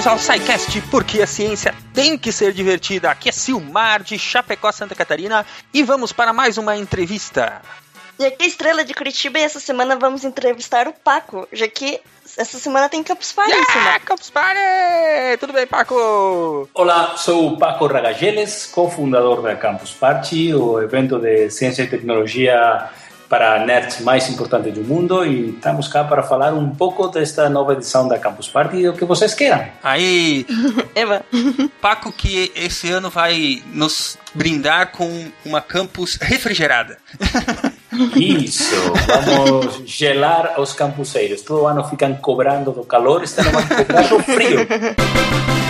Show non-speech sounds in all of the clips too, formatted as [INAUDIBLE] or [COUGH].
Bem-vindos ao SciCast, porque a ciência tem que ser divertida. Aqui é Silmar, de Chapecó, Santa Catarina, e vamos para mais uma entrevista. E aqui é Estrela de Curitiba e essa semana vamos entrevistar o Paco, já que essa semana tem Campus Party. Yeah, Campus Party! Tudo bem, Paco? Olá, sou o Paco Ragageles, cofundador da Campus Party, o evento de ciência e tecnologia para nerds mais importante do mundo e estamos cá para falar um pouco desta nova edição da Campus Party e o que vocês queiram. Aí, [LAUGHS] Eva. Paco que esse ano vai nos brindar com uma campus refrigerada. [LAUGHS] Isso, vamos gelar os campuseiros. Todo ano ficam cobrando do calor, este ano vão cobrar do frio. [LAUGHS]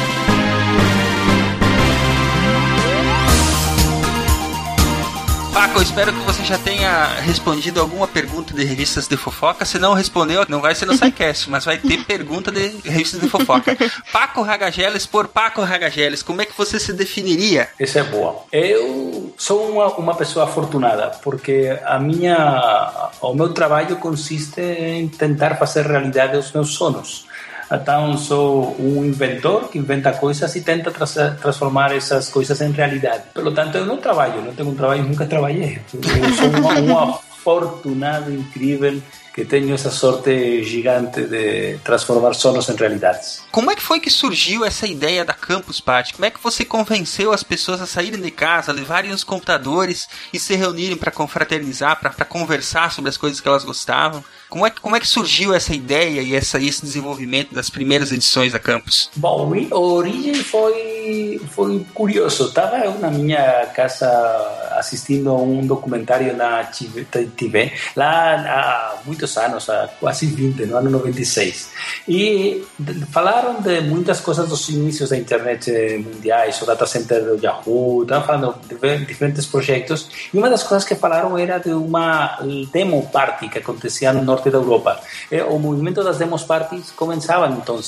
Paco, eu espero que você já tenha respondido alguma pergunta de revistas de fofoca. Se não respondeu, não vai ser no SciCast, mas vai ter pergunta de revistas de fofoca. Paco Ragageles por Paco Ragageles, como é que você se definiria? Essa é boa. Eu sou uma, uma pessoa afortunada, porque a minha, o meu trabalho consiste em tentar fazer realidade os meus sonhos. Então, sou um inventor que inventa coisas e tenta tra transformar essas coisas em realidade. Pelo tanto, eu não trabalho, não tenho um trabalho, nunca trabalhei. Eu sou uma, um [LAUGHS] afortunado incrível que tenho essa sorte gigante de transformar sonhos em realidades. Como é que foi que surgiu essa ideia da Campus Party? Como é que você convenceu as pessoas a saírem de casa, levarem os computadores e se reunirem para confraternizar, para conversar sobre as coisas que elas gostavam? Como é, como é que surgiu essa ideia e essa, esse desenvolvimento das primeiras edições da Campus? Bom, a origem foi, foi curioso. Estava eu na minha casa assistindo a um documentário na TV, lá há muitos anos, há quase 20, no ano 96. E falaram de muitas coisas dos inícios da internet mundiais, o data center do Yahoo, estavam falando de diferentes projetos. E uma das coisas que falaram era de uma demo party que acontecia no norte da Europa. O movimento das demos parties começava então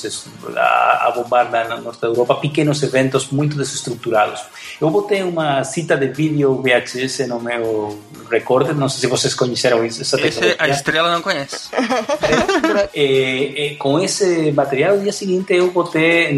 a, a bombar no norte da Europa pequenos eventos muito desestruturados. Eu botei uma cita de vídeo VHS no meu recorde, não sei se vocês conheceram. Essa Esse, a estrela não conhece. e, [LAUGHS] e, com esse material, no dia seguinte eu botei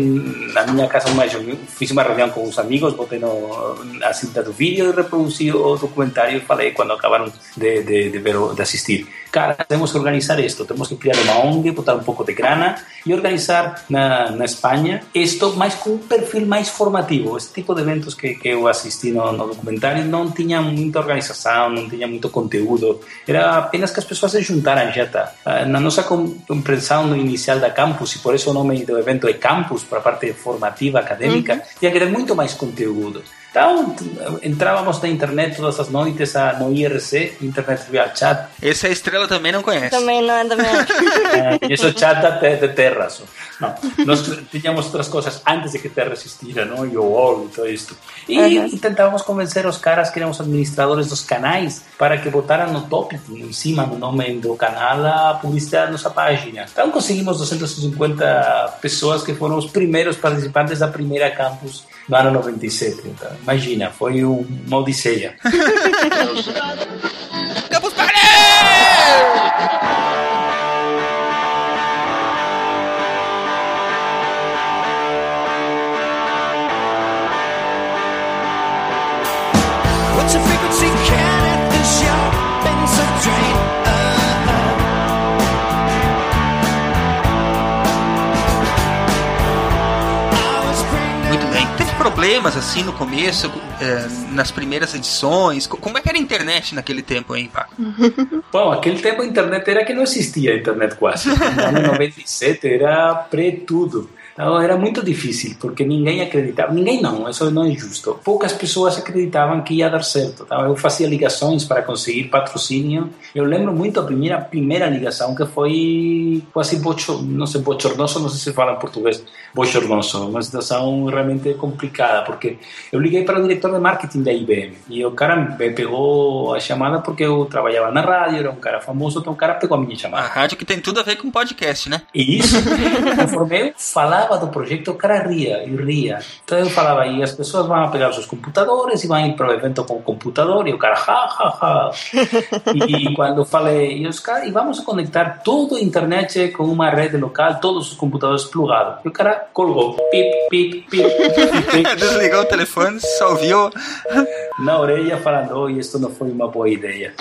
na minha casa, uma, fiz uma reunião com os amigos, botei no, a cinta do vídeo e reproduzi o documentário e falei quando acabaram de, de, de, ver, de assistir. Cara, temos que organizar isto, temos que criar uma ONG, botar um pouco de grana e organizar na, Espanha isto, mas com um perfil mais formativo. Esse tipo de eventos que, que eu assisti no, no documentário não tinha muita organização, não tinha muito conteúdo, era apenas que as pessoas se juntaram já tá. Na nossa compreensão inicial da campus, e por isso o nome do evento é campus, para a parte formativa, acadêmica, uhum. tinha que ter muito mais conteúdo. Entrávamos na internet todas as noites no IRC, Internet Real Chat. Esse a estrela também não conhece. Também não é da [LAUGHS] minha. é, e isso chat de, de Terra. Só. Não, nós tínhamos outras coisas antes de que Terra existira, não? E o OL e tudo isto. E uhum. tentávamos convencer os caras que eram os administradores dos canais para que botaram no tópico, em cima do nome do canal, a publicidade da nossa página. Então conseguimos 250 pessoas que foram os primeiros participantes da primeira campus no ano 97. Então, imagina, foi uma odisseia. [LAUGHS] [LAUGHS] problemas assim no começo, é, nas primeiras edições? Como é que era a internet naquele tempo, hein, Paco? [LAUGHS] Bom, aquele tempo a internet era que não existia a internet quase. No ano 97 era pré-tudo. Então era muito difícil, porque ninguém acreditava. Ninguém não, isso não é justo. Poucas pessoas acreditavam que ia dar certo. Então eu fazia ligações para conseguir patrocínio. Eu lembro muito a primeira primeira ligação que foi quase bocho, não sei, bochornoso, não sei se fala em português, bochornoso, uma situação realmente complicada, porque eu liguei para o diretor de marketing da IBM e o cara me pegou a chamada porque eu trabalhava na rádio, era um cara famoso, então o cara pegou a minha chamada. A rádio que tem tudo a ver com podcast, né? Isso. Conforme [LAUGHS] eu falar falava do projeto, o cara ria e ria. Então eu falava, e as pessoas vão pegar os seus computadores e vão ir para o evento com o computador, e o cara, ha, ha, ha. E, [LAUGHS] quando eu falei, e, os cara, e vamos conectar toda a internet com uma rede local, todos os computadores plugados. E o cara colgou, pip, pip, pip. [LAUGHS] pip. Desligou o telefone, só ouviu. Na orelha falando, oi, isto não foi uma boa ideia.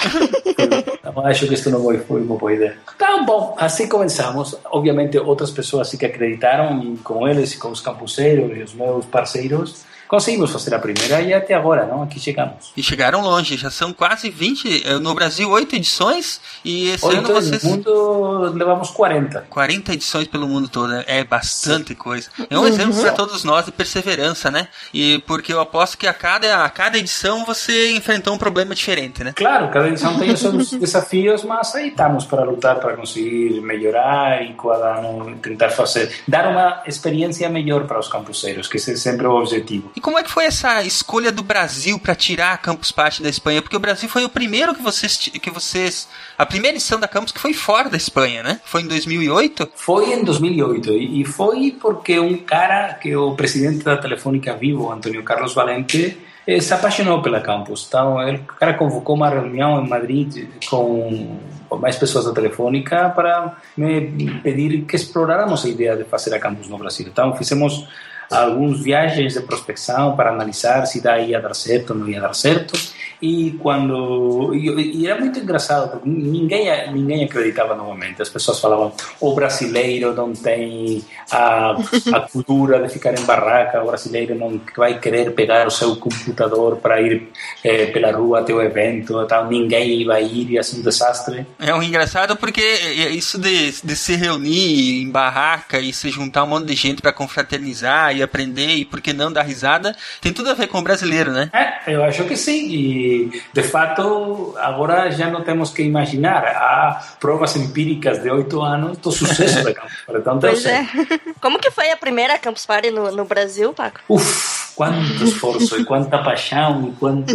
Eu acho que isto não foi, uma boa ideia. Tá bom, assim começamos. Obviamente outras pessoas que acreditaram e com eles e com os campuseiros e os meus parceiros conseguimos fazer a primeira e até agora, não? Aqui chegamos. E chegaram longe, já são quase 20, eh, no Brasil, 8 edições, e esse Oito ano vocês... no mundo levamos 40. 40 edições pelo mundo todo, né? é bastante coisa. É um exemplo para todos nós de perseverança, né? E porque eu aposto que a cada, a cada edição você enfrentou um problema diferente, né? Claro, cada edição tem os seus [LAUGHS] desafios, mas aí estamos para lutar, para conseguir melhorar e cada ano tentar fazer, dar uma experiência melhor para os campuseiros, que esse é sempre o objetivo. E como é que foi essa escolha do Brasil para tirar a Campus Party da Espanha? Porque o Brasil foi o primeiro que vocês, que vocês, a primeira edição da Campus que foi fora da Espanha, né? Foi em 2008. Foi em 2008 e foi porque um cara que é o presidente da Telefônica Vivo, Antônio Carlos Valente, eh, se apaixonou pela campus. Então, ele, o cara convocou uma reunião em Madrid com, mais pessoas da Telefônica para me pedir que exploráramos a ideia de fazer a campus no Brasil. Então, fizemos algumas viagens de prospecção para analisar se daí ia dar certo ou não ia dar certo. E quando e, era muito engraçado porque ninguém ninguém acreditava novamente. As pessoas falavam o brasileiro não tem a, a cultura de ficar em barraca, o brasileiro não vai querer pegar o seu computador para ir eh, pela rua até o evento, então ninguém vai ir e assim um desastre. É um engraçado porque isso de, de se reunir em barraca e se juntar um monte de gente para confraternizar e aprender e por que não dar risada tem tudo a ver com o brasileiro, né? É, eu acho que sim. E, de fato, agora já não temos que imaginar. Há provas empíricas de oito anos do sucesso da [LAUGHS] Campus Party. Então, Pois certo. é. Como que foi a primeira Campus Party no, no Brasil, Paco? Uf, quanto esforço e quanta paixão e quanto...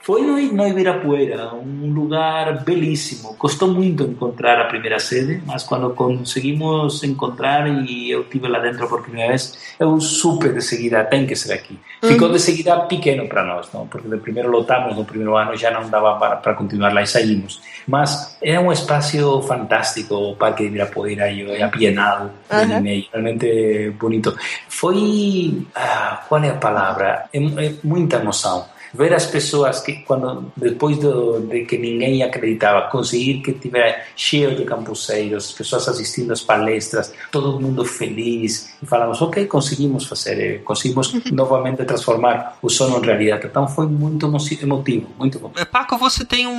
Foi no, no Ibirapuera, um lugar belíssimo. Custou muito encontrar a primeira sede, mas quando conseguimos encontrar e eu tive lá dentro por primeira vez, eu supe de seguida, tem que ser aqui. Ficou de seguida pequeno para nós, não? porque de primeiro lotamos, no primeiro ano já não dava para, para continuar lá e saímos. Mas era um espaço fantástico, o Parque de Ibirapuera, e apienado, realmente bonito. Foi, ah, qual é a palavra? É, é muita emoção. Ver as pessoas que, quando depois do, de que ninguém acreditava, conseguir que tivesse cheio de campuseiros, pessoas assistindo às palestras, todo mundo feliz, e falamos, ok, conseguimos fazer, eh, conseguimos novamente transformar o sonho em realidade. Então foi muito emo- emotivo, muito bom. É, Paco, você tem um,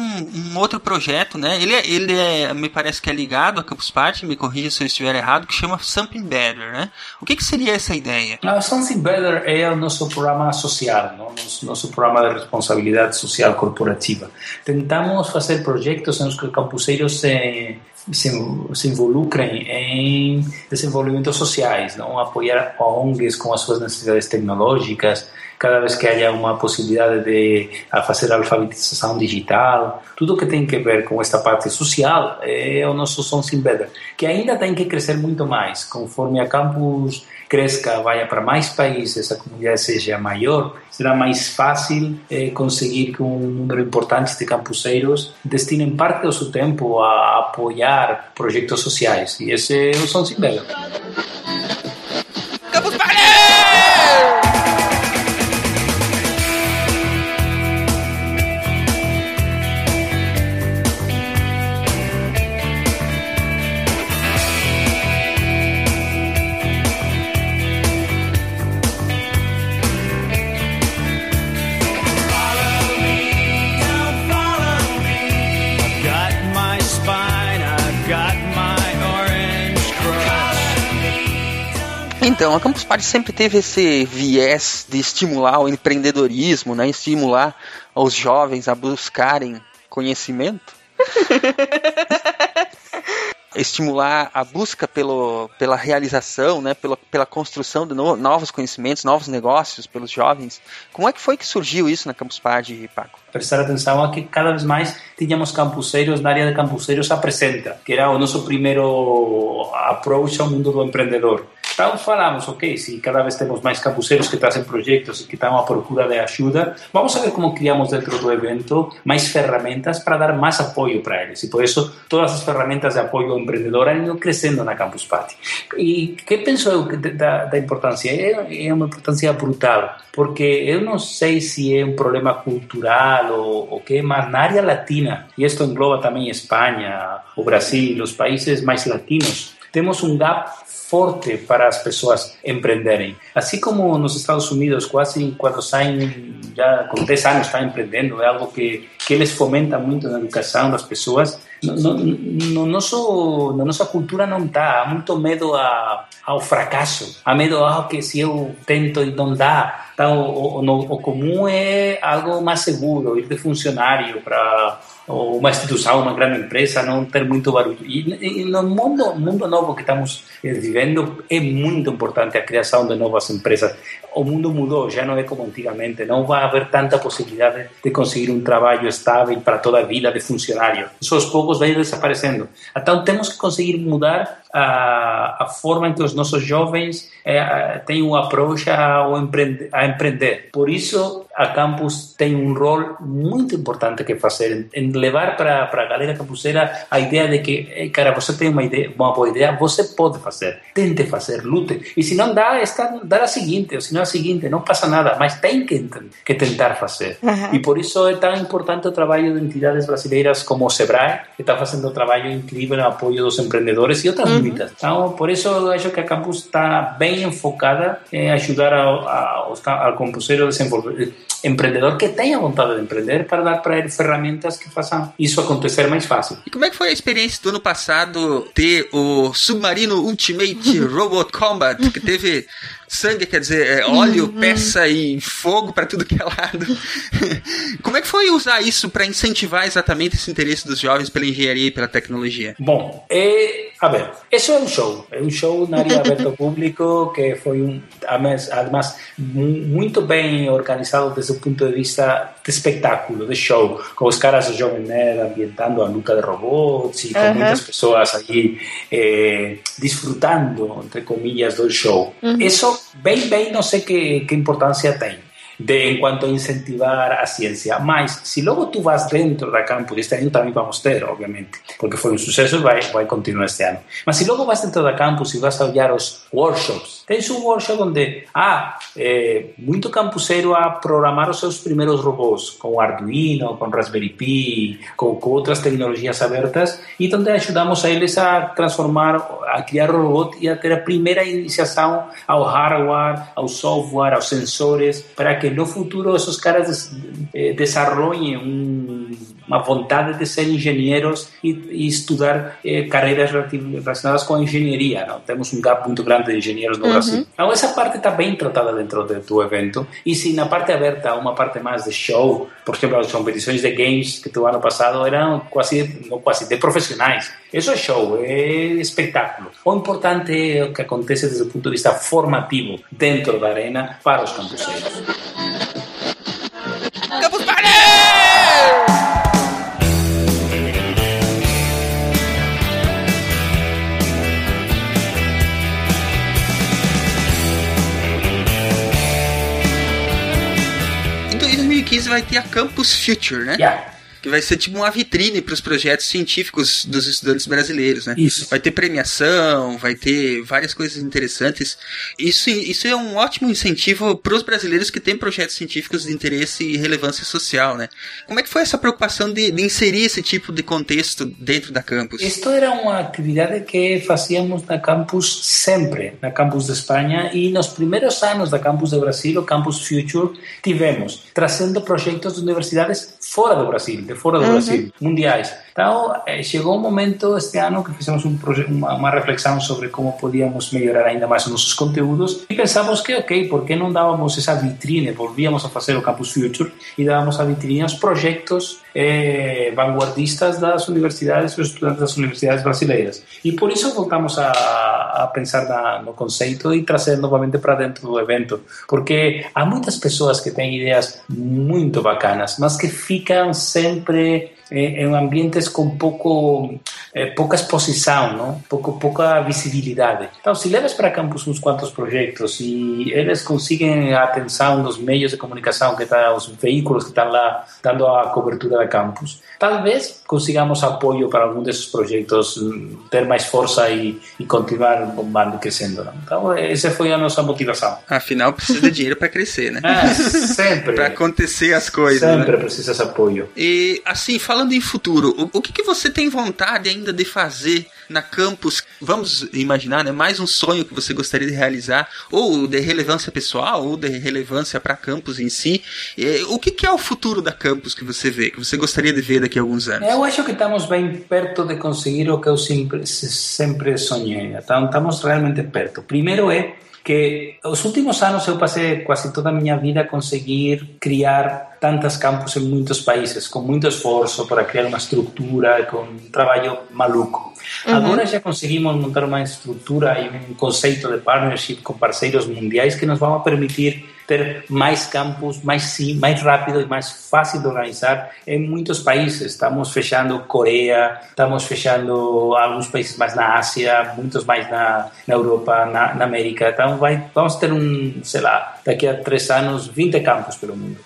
um outro projeto, né? Ele, é, ele é, me parece que é ligado à Campus Party, me corrija se eu estiver errado, que chama Something Better, né? O que, que seria essa ideia? A Something Better é o nosso programa social, não? nosso, nosso programa de responsabilidade social corporativa. Tentamos fazer projetos em que os campuseiros se, se, se involucrem em desenvolvimentos sociais, não? apoiar ONGs com as suas necessidades tecnológicas, cada vez que haya uma possibilidade de fazer alfabetização digital, tudo que tem que ver com esta parte social é o nosso Something Better, que ainda tem que crescer muito mais, conforme a campus cresça, vá para mais países, a comunidade seja maior, será mais fácil eh, conseguir que um número importante de campuseiros destinem parte do seu tempo a apoiar projetos sociais. E esse é o Something Better. Então, a Campus Party sempre teve esse viés de estimular o empreendedorismo, né? Estimular os jovens a buscarem conhecimento. [LAUGHS] estimular a busca pelo, pela realização, né, pela, pela construção de no- novos conhecimentos, novos negócios pelos jovens. Como é que foi que surgiu isso na Campus Party, Paco? prestar atenção a que cada vez mais tínhamos campuseiros na área de campuseiros apresenta, que era o nosso primeiro approach ao mundo do empreendedor. Então falamos, ok, se cada vez temos mais campuseros que trazem projetos e que estão à procura de ajuda, vamos a ver como criamos dentro do evento mais ferramentas para dar mais apoio para eles. E por isso todas as ferramentas de apoio empreendedor ido crescendo na Campus Party. E que penso eu da, da importância? É, é uma importância brutal, porque eu não sei se é um problema cultural o que, mas na área latina, e isto engloba também Espanha, o Brasil, os países mais latinos, temos um gap forte para as pessoas empreenderem. Assim como nos Estados Unidos, quase quando saem, já com 10 anos estão empreendendo, é algo que, que eles fomentam muito na educação das pessoas. No, no, no nosso, na nossa cultura não está. Há muito medo a, ao fracasso. Há medo a que se eu tento e não dá. Então, o, o, o comum é algo mais seguro, ir de funcionário para uma instituição, uma grande empresa, não ter muito barulho. E, e no mundo, mundo novo que estamos vivendo, é muito importante a criação de novas empresas. O mundo mudou, já não é como antigamente, não vai haver tanta possibilidade de conseguir um trabalho estável para toda a vida de funcionário. Isso aos poucos vai desaparecendo. Então temos que conseguir mudar a, a forma em que os nossos jovens é, têm um approach ao empreender, a empreender. Por isso, a campus tem um rol muito importante que fazer em levar para a galera campuseira a ideia de que, cara, você tem uma ideia, uma boa ideia, você pode fazer, tente fazer, lute. E se não dá, está, dá a seguinte, ou se não a seguinte, não passa nada, mas tem que, que tentar fazer. Uhum. E por isso é tão importante o trabalho de entidades brasileiras como o Sebrae, que está fazendo um trabalho incrível no apoio dos empreendedores e outras uhum. Muitas. Então, por isso eu acho que a campus está bem enfocada em ajudar ao, ao, ao campuseiro a desenvolver empreendedor que tenha vontade de empreender para dar para ele ferramentas que façam isso acontecer mais fácil. E como é que foi a experiência do ano passado ter o Submarino Ultimate [LAUGHS] Robot Combat, que teve sangue, quer dizer, é, óleo, uhum. peça e fogo para tudo que é lado. [LAUGHS] Como é que foi usar isso para incentivar exatamente esse interesse dos jovens pela engenharia e pela tecnologia? Bom, é, a ver, isso é um show, é um show na área aberta ao público que foi um, además, muito bem organizado desde o ponto de vista de espetáculo, de show, com os caras do Jovem Nerd ambientando a luta de robots e com uhum. muitas pessoas aí eh, desfrutando, entre comillas, do show. Uhum. Isso bem, bem, não sei que, que importância tem de, en cuanto a incentivar a ciencia. Mas, si luego tú vas dentro da campus, este año también vamos a ter, obviamente, porque foi un suceso e vai, vai continuar este ano. Mas, si luego vas dentro da campus e vas a olhar os workshops, tens un workshop onde, ah, eh, muito campuseiro a programar os seus primeiros robôs com Arduino, com Raspberry Pi, com, com outras tecnologias abertas, e onde ajudamos a eles a transformar, a criar o e a ter a primeira iniciação ao hardware, ao software, aos sensores, para que que no futuro esos caras eh, desarrollen un, uma vontade de ser engenheiros e, e estudar eh, carreiras relacionadas com a engenharia. Não? Temos um gap muito grande de engenheiros no uhum. Brasil. Então, essa parte está bem tratada dentro de, do evento. E se na parte aberta uma parte mais de show, por exemplo, as competições de games que do ano passado eram quase, não quase, de profissionais. Isso é show, é espetáculo. O importante é o que acontece desde o ponto de vista formativo dentro da arena para os campuseiros. Campus Party! Em 2015 vai ter a Campus Future, né? Yeah que vai ser tipo uma vitrine para os projetos científicos dos estudantes brasileiros, né? Isso. Vai ter premiação, vai ter várias coisas interessantes. Isso, isso é um ótimo incentivo para os brasileiros que têm projetos científicos de interesse e relevância social, né? Como é que foi essa preocupação de, de inserir esse tipo de contexto dentro da campus? Isto era uma atividade que fazíamos na campus sempre, na campus de Espanha e nos primeiros anos da campus do Brasil, o Campus Future, tivemos trazendo projetos de universidades fora do Brasil, de fora do. Brasil, mundiais. Então, eh, chegou um momento este ano que fizemos um uma, uma, reflexão sobre como podíamos melhorar ainda mais os nossos conteúdos e pensamos que, ok, por que não dávamos essa vitrine, volvíamos a fazer o Campus Future e dávamos a vitrine aos projetos eh, vanguardistas das universidades e os estudantes das universidades brasileiras. E por isso voltamos a, a pensar na, no conceito e trazer novamente para dentro do evento, porque há muitas pessoas que têm ideias muito bacanas, mas que ficam sempre em, em ambientes com pouco, eh, pouca exposição, não? Pouco, pouca visibilidade. Então, se levas para campus uns quantos projetos e eles conseguem a atenção dos meios de comunicação, que tá, os veículos que estão lá dando a cobertura da campus, talvez consigamos apoio para algum desses projetos hum, ter mais força e, e continuar bombando crescendo. Não? Então, essa foi a nossa motivação. Afinal, precisa de dinheiro para crescer, né? É, [LAUGHS] sempre. para acontecer as coisas. Sempre né? precisa esse apoio. E assim, falando em futuro, o, o que, que você tem vontade ainda de fazer na campus? Vamos imaginar, né? Mais um sonho que você gostaria de realizar, ou de relevância pessoal, ou de relevância para campus em si. E, o que, é o futuro da campus que você vê, que você gostaria de ver daqui a alguns anos? Eu acho que estamos bem perto de conseguir o que eu sempre, sempre sonhei. Estamos realmente perto. Primeiro é que os últimos anos eu passei quase toda a minha vida a conseguir criar tantas campus em muitos países, com muito esforço para criar uma estrutura, com um trabalho maluco. Uhum. Agora já conseguimos montar uma estrutura e um conceito de partnership com parceiros mundiais que nos vão permitir ter mais campos, mais sim, mais rápido e mais fácil de organizar em muitos países. Estamos fechando Coreia, estamos fechando alguns países mais na Ásia, muitos mais na, na Europa, na, na América. Então vai, vamos ter um, sei lá, daqui a três anos, 20 campos pelo mundo.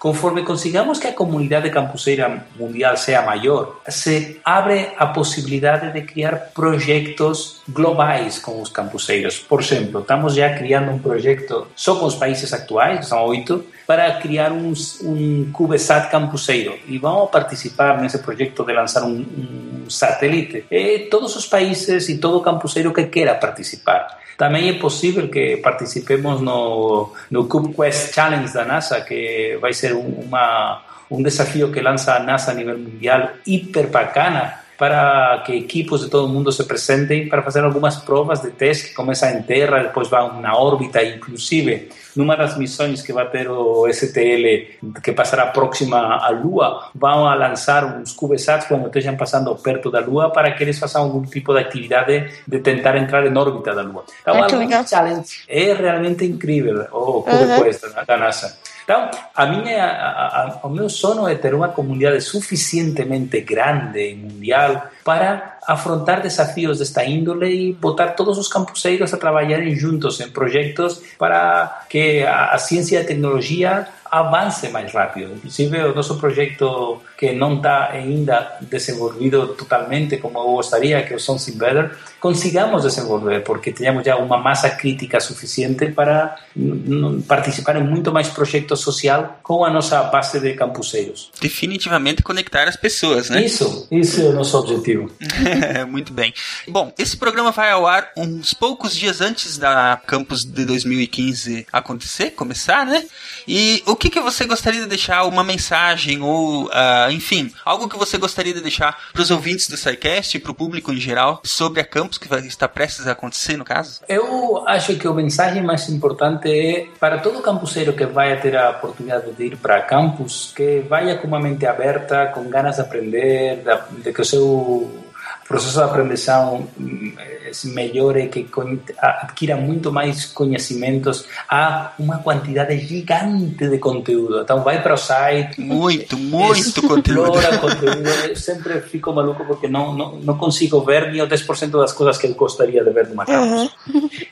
Conforme consigamos que a comunidade campuseira mundial sea maior, se abre a possibilidade de criar projetos globais com os campuseiros. Por exemplo, estamos já criando um projeto só com os países atuais, são oito, para criar um, um CubeSat campuseiro. Vamos participar nesse projeto de lançar um, um satélite. E todos os países e todo campuseiro que queira participar. Também é possível que participemos no, no CubeQuest Challenge da NASA, que vai ser uma, um desafio que lança a NASA a nível mundial hiper bacana para que equipos de todo o mundo se apresentem para fazer algumas provas de teste que começam em terra, depois vão na órbita, inclusive numa das missões que vai ter o STL, que passará próxima à Lua, vão a lançar uns CubeSats quando estejam passando perto da Lua para que eles façam algum tipo de atividade de tentar entrar em órbita da Lua. Então, Ah, que legal. alguns challenges é realmente incrível o CubeQuest da- da NASA. Então, a minha, a, a, o meu sonho é ter uma comunidade suficientemente grande e mundial para afrontar desafios desta índole e botar todos os campuseiros a trabalharem juntos em projetos para que a, a ciência e a tecnologia avance mais rápido. Inclusive, o nosso projeto que não está ainda desenvolvido totalmente como eu gostaria, que é o Sons Better, consigamos desenvolver, porque tenhamos já uma massa crítica suficiente para mm, mm, participar em muito mais projeto social com a nossa base de campuseiros. Definitivamente conectar as pessoas, né? Isso, isso é o nosso objetivo. [LAUGHS] Muito bem. Bom, esse programa vai ao ar uns poucos dias antes da Campus de 2015 acontecer, começar, né? E o que, que você gostaria de deixar, uma mensagem ou, ah, enfim, algo que você gostaria de deixar para os ouvintes do SciCast e para o público em geral sobre a Campus que vai estar prestes a acontecer, no caso? Eu acho que a mensagem mais importante é para todo campuseiro que vai ter a oportunidade de ir para campus, que vá com uma mente aberta, com ganas de aprender, de, de que o seu processo de aprendizagem se melhore, que adquira muito mais conhecimentos. Há uma quantidade gigante de conteúdo. Então, vai para o site, Muito, muito conteúdo. Explora conteúdo. Eu sempre fico maluco porque não, não, não consigo ver nem o 10% das coisas que eu gostaria de ver numa campus.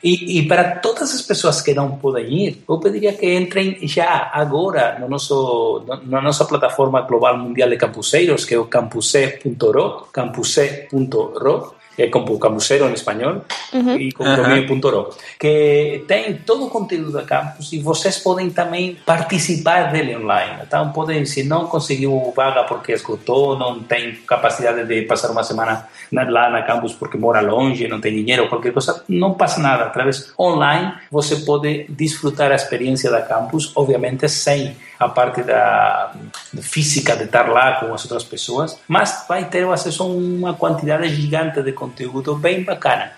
E, e para todas as pessoas que não podem ir, eu pediria que entrem já, agora, no nosso, no- na nossa plataforma global mundial de campuseiros, que é o campuse.ro, campuse.ro, que é como campuseiro em espanhol, e com Aham. domínio.ro, que tem todo o conteúdo da campus e vocês podem também participar dele online. Então, podem, se não conseguiu vaga porque esgotou, não tem capacidade de passar uma semana na- lá na campus porque mora longe, não tem dinheiro, qualquer coisa, não passa nada. Através online, você pode desfrutar a experiência da campus, obviamente sem a parte da física de estar lá com as outras pessoas, mas vai ter acesso a uma quantidade gigante de conteúdo bem bacana.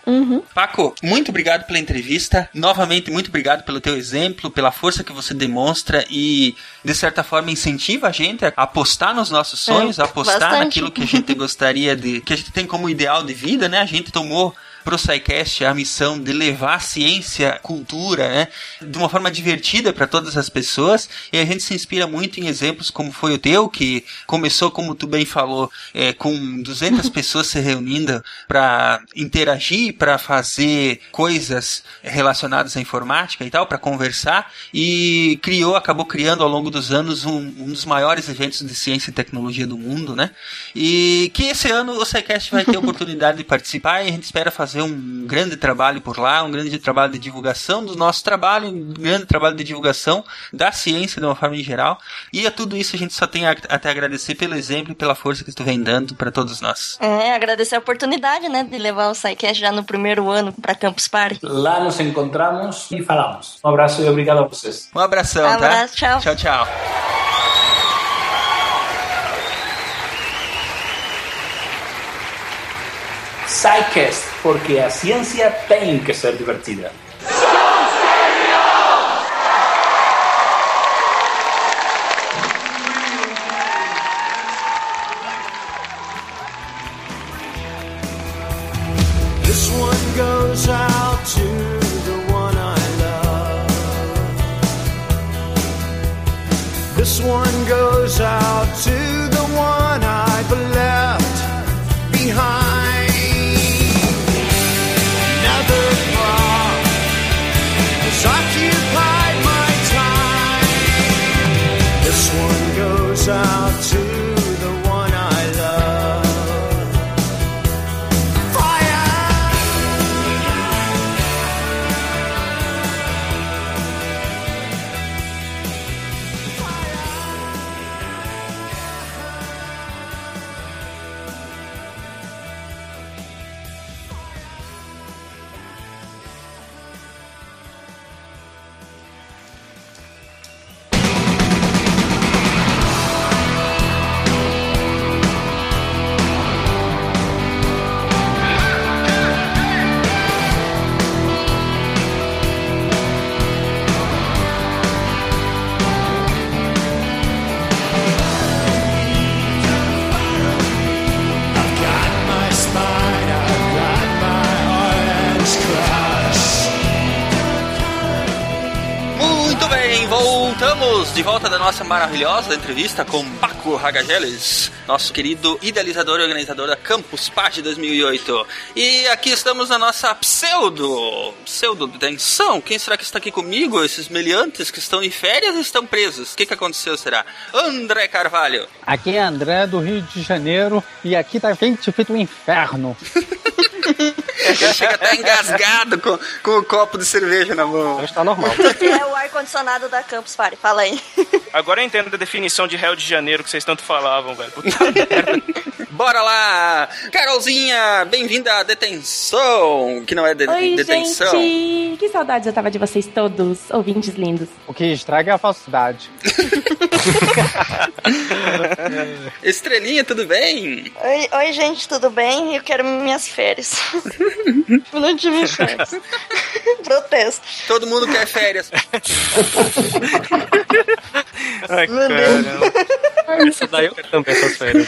Paco, muito obrigado pela entrevista. Novamente, muito obrigado pelo teu exemplo, pela força que você demonstra e, de certa forma, incentiva a gente a apostar nos nossos sonhos, a apostar bastante. naquilo que a gente [LAUGHS] gostaria de. que a gente tem como ideal de vida, né? A gente tomou pro SciCast a missão de levar ciência, cultura, né, de uma forma divertida para todas as pessoas. E a gente se inspira muito em exemplos como foi o teu, que começou, como tu bem falou, é, com 200 [LAUGHS] pessoas se reunindo para interagir, para fazer coisas relacionadas à informática e tal, para conversar, e criou, acabou criando ao longo dos anos um, um dos maiores eventos de ciência e tecnologia do mundo, né? E que esse ano o SciCast vai ter a [LAUGHS] oportunidade de participar e a gente espera fazer um grande trabalho por lá, um grande trabalho de divulgação do nosso trabalho, um grande trabalho de divulgação da ciência de uma forma em geral. E a tudo isso a gente só tem a, até agradecer pelo exemplo e pela força que tu vem dando para todos nós. É, agradecer a oportunidade, né, de levar o SciCast já no primeiro ano para Campus Party. Lá nos encontramos e falamos. Um abraço e obrigado a vocês. Um abração, tá? Abraço, tchau. Tchau, tchau. SciCast, porque a ciência tem que ser divertida. Nossa maravilhosa entrevista com Paco Hagageles, nosso querido idealizador e organizador da Campus Party 2008. E aqui estamos na nossa pseudo, pseudo detenção. Quem será que está aqui comigo? Esses meliantes que estão em férias estão presos. O que, que aconteceu, será? André Carvalho. Aqui é André do Rio de Janeiro e aqui tá quente feito um inferno. [LAUGHS] Ele chega até engasgado com, com o copo de cerveja na mão. Então está normal. É o ar-condicionado da Campus Party, fala aí. Agora eu entendo a definição de Rio de Janeiro que vocês tanto falavam, velho. Puta merda. [LAUGHS] Bora lá! Carolzinha, bem-vinda à detenção, que não é de- Oi, detenção. gente! Que saudades eu tava de vocês todos, ouvintes lindos. O que estraga é a falsidade. [LAUGHS] Estrelinha, tudo bem? Oi, oi, gente, tudo bem? Eu quero minhas férias. [LAUGHS] Não tive férias. [LAUGHS] Protesto. Todo mundo quer férias. Ai, Meu caramba. Isso daí eu quero também essas férias.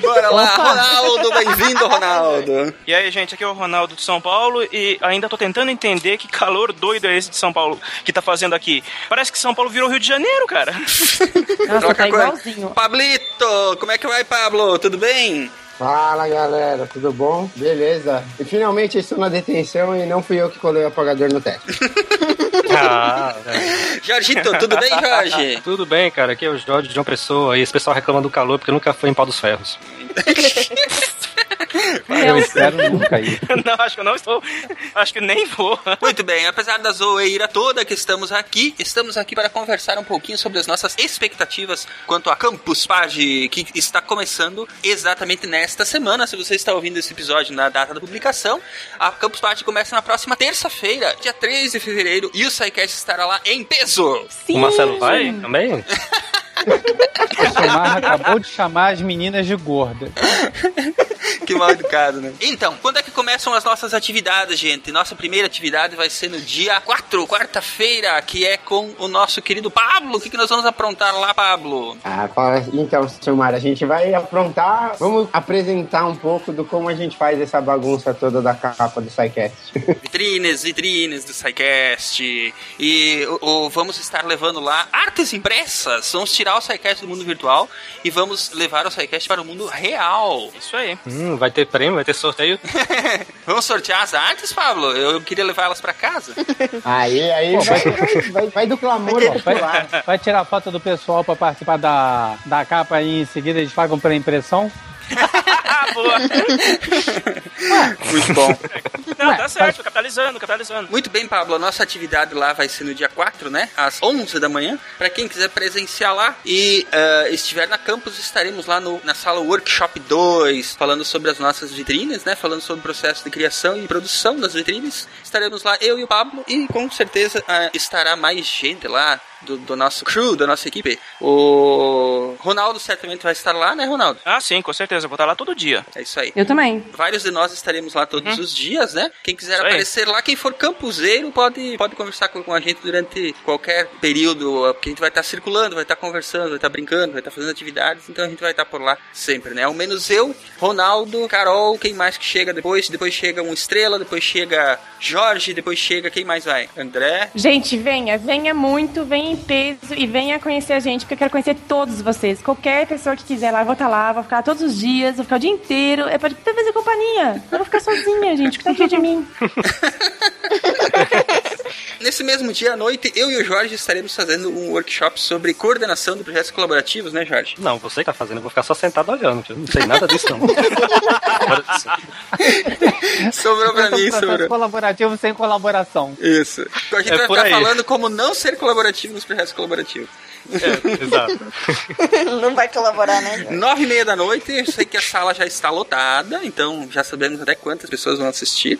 Bora lá, Ronaldo, bem-vindo, Ronaldo. E aí, gente, aqui é o Ronaldo de São Paulo e ainda tô tentando entender que calor doido é esse de São Paulo que tá fazendo aqui. Parece que São Paulo virou Rio de Janeiro, cara. Nossa, Troca tá igualzinho. Pablito, como é que vai, Pablo? Tudo bem? Fala galera, tudo bom? Beleza. E finalmente estou na detenção e não fui eu que colei o apagador no teto. [LAUGHS] Ah, velho. Jorgito, tudo bem, Jorge? [LAUGHS] Tudo bem, cara. Aqui é o Jorge de João Pessoa e esse pessoal reclama do calor porque nunca foi em pau dos ferros. [LAUGHS] Eu espero nunca ir. [LAUGHS] não, acho que eu não estou. Acho que nem vou. Muito bem, apesar da zoeira toda que estamos aqui, estamos aqui para conversar um pouquinho sobre as nossas expectativas quanto a Campus Page, que está começando exatamente nesta semana. Se você está ouvindo esse episódio na data da publicação, a Campus Party começa na próxima terça-feira, dia 3 de fevereiro, e o SciCast estará lá em peso. Sim. O Marcelo vai também? [LAUGHS] O Somar acabou de chamar as meninas de gorda. que mal educado, né? Então, quando é que começam as nossas atividades, gente? Nossa primeira atividade vai ser no dia 4, quarta-feira, que é com o nosso querido Pablo. O que, que nós vamos aprontar lá, Pablo? Ah, então, Silmar, a gente vai aprontar, vamos apresentar um pouco do como a gente faz essa bagunça toda da capa do SciCast. [LAUGHS] Vitrines, vitrines do SciCast. E o, o- vamos estar levando lá artes impressas. Vamos tirar o SciCast do mundo virtual e vamos levar o SciCast para o mundo real. Isso aí. Hum, vai ter prêmio, vai ter sorteio. [LAUGHS] Vamos sortear as artes, Pablo? Eu queria levar elas para casa. [LAUGHS] Aí, aí vai, vai, vai do clamor popular. Vai, vai tirar foto do pessoal pra participar da, da capa e em seguida eles pagam pela impressão? Ah, [LAUGHS] boa. Muito bom. Não, Ué, tá certo, capitalizando, capitalizando. Muito bem, Pablo. A nossa atividade lá vai ser no dia 4, né? Às 11 da manhã. Para quem quiser presenciar lá e eh, estiver na campus, estaremos lá no, na sala Workshop 2, falando sobre as nossas vitrines, né? Falando sobre o processo de criação e produção das vitrines. Estaremos lá, eu e o Pablo, e com certeza ah, estará mais gente lá. Do, do nosso crew, da nossa equipe. O Ronaldo certamente vai estar lá, né, Ronaldo? Ah, sim, com certeza. Vou estar lá todo dia. É isso aí. Eu também. Vários de nós estaremos lá todos os dias, né? Quem quiser Isso aí. aparecer lá, quem for campuseiro, pode, pode conversar com, com a gente durante qualquer período, porque a gente vai estar circulando, vai estar conversando, vai estar brincando, vai estar fazendo atividades, então a gente vai estar por lá sempre, né? Ao menos eu, Ronaldo, Carol, quem mais que chega depois? Depois chega um Estrela, depois chega Jorge, depois chega quem mais vai? André. Gente, venha, venha muito, venha em peso e venha conhecer a gente, porque eu quero conhecer todos vocês. Qualquer pessoa que quiser lá, eu vou estar lá, vou ficar todos os dias, vou ficar o dia inteiro. É pra ter fazer companhia. Eu vou ficar sozinha, gente, que tá aqui de mim. [LAUGHS] Nesse mesmo dia à noite, eu e o Jorge estaremos fazendo um workshop sobre coordenação de projetos colaborativos, né, Jorge? Não, você que tá fazendo, eu vou ficar só sentado olhando. Eu não sei nada disso, não. [LAUGHS] Sobrou pra mim, sobrou. colaborativo sem colaboração. Isso. A gente É vai ficar aí. falando como não ser colaborativo nos projetos colaborativos. é, exato. [LAUGHS] Não vai colaborar, né? Nove e meia da noite, eu sei que a sala já está lotada, então já sabemos até quantas pessoas vão assistir.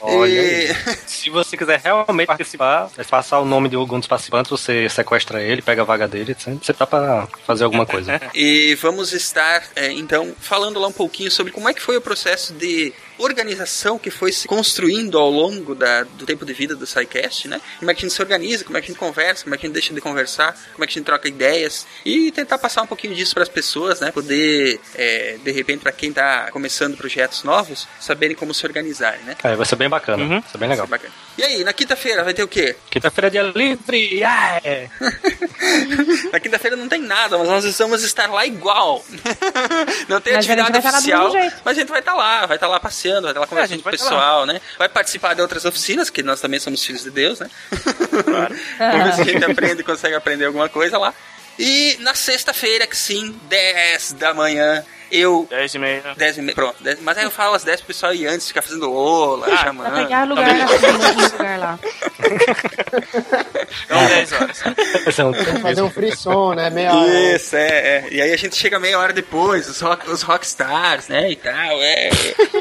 Olha E-. [LAUGHS] Se você quiser realmente participar, é passar o nome de algum dos participantes, você sequestra ele, pega a vaga dele, você tá pra fazer alguma coisa. [LAUGHS] E vamos estar, é, então, falando lá um pouquinho sobre como é que foi o processo de organização que foi se construindo ao longo da- do tempo de vida do SciCast, né? Como é que a gente se organiza, como é que a gente conversa, como é que a gente deixa de conversar, como é que a gente troca ideias e tentar passar um pouquinho disso para as pessoas, né? Poder, é, de repente, para quem tá começando projetos novos, saberem como se organizarem, né? É, vai ser bem bacana, vai ser bem legal. Bacana. E aí, na quinta-feira vai ter o quê? Quinta-feira é dia livre! Yeah! [LAUGHS] Na quinta-feira não tem nada, mas nós vamos estar lá igual. [LAUGHS] Não tem Mas atividade oficial, mas a gente vai estar lá, vai estar lá passeando, vai estar lá conversando gente com o pessoal, né? Vai participar de outras oficinas, que nós também somos filhos de Deus, né? [LAUGHS] Vamos ver se a gente aprende, consegue aprender alguma coisa lá. E na sexta-feira, que sim, 10 da manhã, eu 10 e meia. 10 e meia, pronto. 10, mas aí eu falo às 10 pro pessoal ir antes, ficar fazendo ola, Ah, chamando. Vai pegar lugar lá, lugar lá. Então 10 horas. São- Fazer um frisson, né? Meia hora. Isso, é, é. E aí a gente chega meia hora depois, os, rock, os rockstars, né, e tal, é.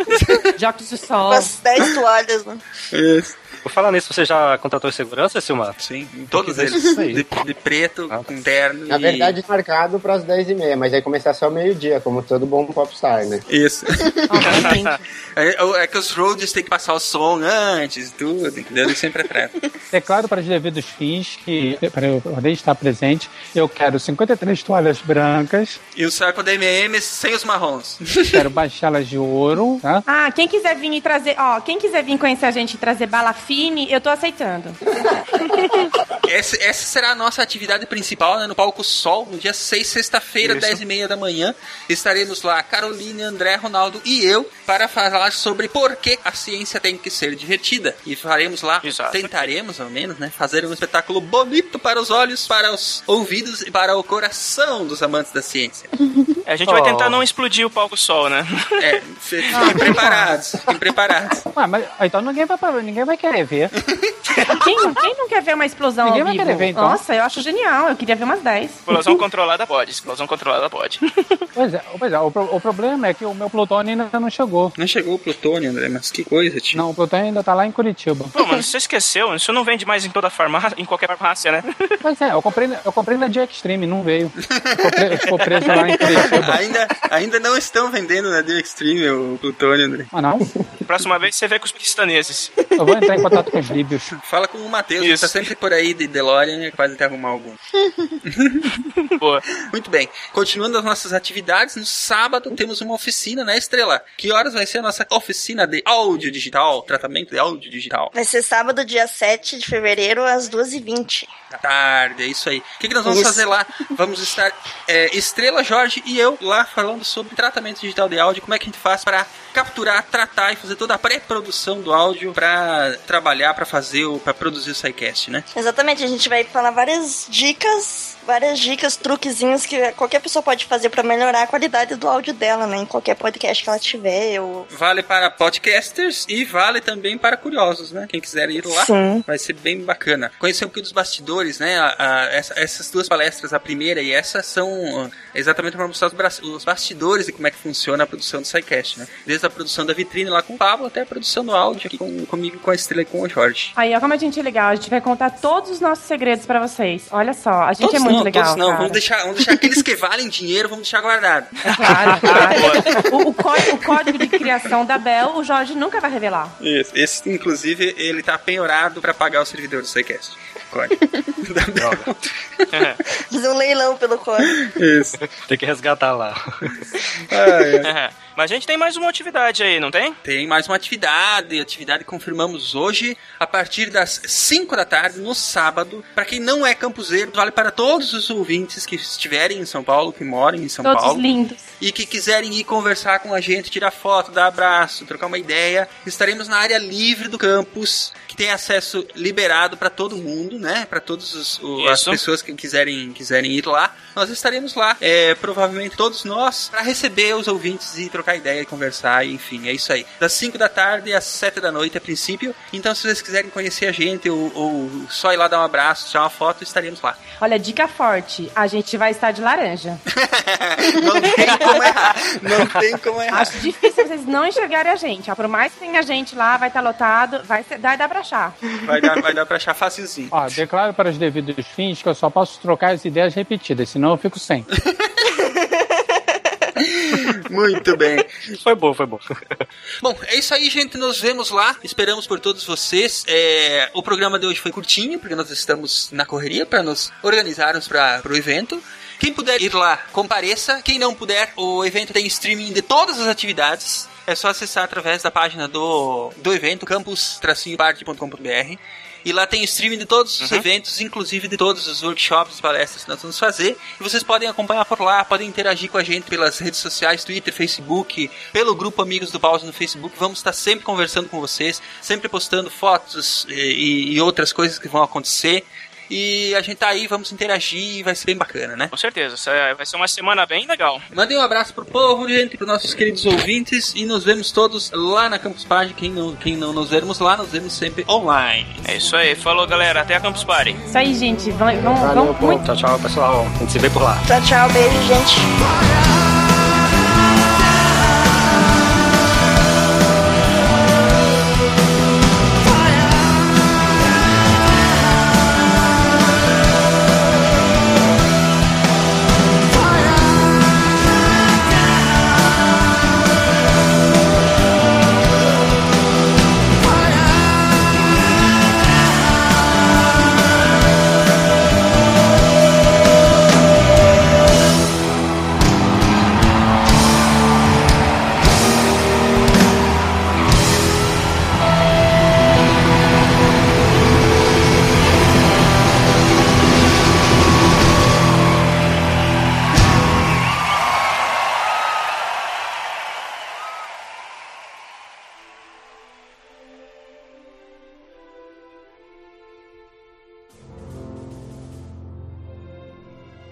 [LAUGHS] Jogos do sol. Com as 10 toalhas, né? Isso. Por falar nisso, você já contratou segurança, Silmar? Sim, todos Isso eles. De, de preto, Ah, com terno Na e- verdade, marcado para as 10h30, mas aí começar só meio-dia, como todo bom popstar, né? Isso. Ah, gente. [LAUGHS] É, é que os roads tem que passar o som antes, tudo, entendeu? Ele sempre atrasa. [LAUGHS] É claro, para os devidos fins, que para eu poder estar presente, eu quero 53 toalhas brancas, E o saco da MM sem os marrons. [LAUGHS] quero baixá-las de ouro, tá? Ah, quem quiser vir e trazer, ó, quem quiser vir conhecer a gente e trazer bala fine, eu tô aceitando. [LAUGHS] Essa, essa será a nossa atividade principal né, no Palco Sol, no dia 6, sexta-feira, Isso. 10 e meia da manhã. Estaremos lá, Caroline, André, Ronaldo e eu, para falar sobre por que a ciência tem que ser divertida. E faremos lá, Exato. tentaremos ao menos, né, fazer um espetáculo bonito para os olhos, para os ouvidos e para o coração dos amantes da ciência. A gente vai Oh. tentar não explodir o palco sol, né? [LAUGHS] É, fiquem preparados, fiquem preparados. Ah, mas então ninguém vai, ninguém vai querer ver. [LAUGHS] Quem, quem não quer ver uma explosão Ninguém ao vai vivo. querer ver, então? Nossa, eu acho genial. Eu queria ver umas 10. Explosão controlada pode, explosão controlada pode. [LAUGHS] Pois é, pois é o, pro- o problema é que o meu plutônio ainda não chegou. Não chegou o plutônio, André, mas que coisa, tio. Não, o plutônio ainda tá lá em Curitiba. Pô, mano, você esqueceu? Isso não vende mais em toda farmácia, em qualquer farmácia, né? [LAUGHS] Pois é, eu comprei, eu comprei na Dia Extreme, não veio. Ficou, pre- ficou preso lá em Curitiba. [LAUGHS] Ainda, ainda não estão vendendo na Deal Extreme o plutônio, André. Ah, não? Próxima vez você vê com os paquistaneses. Eu vou entrar em contato com os líbios. Fala com o Matheus, ele Isso. tá sempre por aí de DeLorean, é capaz de arrumar algum. [LAUGHS] Boa. Muito bem. Continuando as nossas atividades, no sábado temos uma oficina na Estrela. Que horas vai ser a nossa oficina de áudio digital? Tratamento de áudio digital. Vai ser sábado, dia 7 de fevereiro, às 2h20. Da tarde, é isso aí. O que, que nós vamos Isso. fazer lá? Vamos estar é, Estrela, Jorge e eu lá falando sobre tratamento digital de áudio, como é que a gente faz para capturar, tratar e fazer toda a pré-produção do áudio para trabalhar, para fazer, para produzir o SciCast, né? Exatamente, a gente vai falar várias dicas, várias dicas, truquezinhos que qualquer pessoa pode fazer pra melhorar a qualidade do áudio dela, né? Em qualquer podcast que ela tiver. Ou... Vale para podcasters e vale também para curiosos, né? Quem quiser ir lá, Sim. vai ser bem bacana. Conhecer um pouquinho dos bastidores, né? A- a- essa- essas duas palestras, a primeira e essa, são uh, exatamente para mostrar os, os bastidores e como é que funciona a produção do SciCast, né? Desde a produção da vitrine lá com o Pablo até a produção do áudio aqui com, comigo, com a Estrela e com o Jorge. Aí, ó, como a gente é legal. A gente vai contar todos os nossos segredos pra vocês. Olha só, a gente Todos é muito não, legal. todos não. cara. Vamos deixar, vamos deixar aqueles que valem dinheiro, vamos deixar guardado. Claro, [LAUGHS] claro. o, o código, o código de criação da Bel, o Jorge nunca vai revelar. Isso. Esse, inclusive, ele tá penhorado para pagar o servidor do Código. Fazer um leilão pelo código. Isso. Tem que resgatar lá. É. Mas a gente tem mais uma atividade aí, não tem? Tem mais uma atividade, atividade que confirmamos hoje, a partir das 5 da tarde, no sábado. Para quem não é campuseiro, vale para todos os ouvintes que estiverem em São Paulo, que moram em São Todos Paulo. lindos. E que quiserem ir conversar com a gente, tirar foto, dar abraço, trocar uma ideia, estaremos na área livre do campus, que tem acesso liberado para todo mundo, né? Para todas as pessoas que quiserem, quiserem ir lá. Nós estaremos lá, é, provavelmente todos nós, para receber os ouvintes e trocar ideia e conversar, e, enfim, é isso aí. Das 5 da tarde às 7 da noite, a princípio. Então, se vocês quiserem conhecer a gente ou, ou só ir lá dar um abraço, tirar uma foto, estaremos lá. Olha, dica forte. A gente vai estar de laranja. [LAUGHS] [LAUGHS] Não tem como errar. Não tem como errar. Acho difícil vocês não enxergarem a gente. ó. Por mais que tenha gente lá, vai estar lotado, vai ser, vai dar pra achar. Vai dar, vai dar pra achar facilzinho. Ó, declaro para os devidos fins que eu só posso trocar as ideias repetidas, senão eu fico sem. Muito bem. Foi bom, foi bom. Bom, é isso aí, gente. Nos vemos lá. Esperamos por todos vocês. É, o programa de hoje foi curtinho, porque nós estamos na correria para nos organizarmos para o evento. Quem puder ir lá, compareça. Quem não puder, o evento tem streaming de todas as atividades. É só acessar através da página do, do evento, campus-party.com.br. E lá tem streaming de todos os eventos, inclusive de todos os workshops, palestras que nós vamos fazer. E vocês podem acompanhar por lá, podem interagir com a gente pelas redes sociais, Twitter, Facebook, pelo grupo Amigos do Pause no Facebook. Vamos estar sempre conversando com vocês, sempre postando fotos e, e outras coisas que vão acontecer. E a gente tá aí, vamos interagir e vai ser bem bacana, né? Com certeza. É- Vai ser uma semana bem legal. Mandem um abraço pro povo, gente, pros nossos queridos ouvintes e nos vemos todos lá na Campus Party. Quem não, quem não nos vermos lá, nos vemos sempre online. É isso aí. Falou, galera. Até a Campus Party. Isso aí, gente. Vão, vão, Valeu, vão muito. Tchau, tchau, pessoal. A gente se vê por lá. Tchau, tchau. Beijo, gente.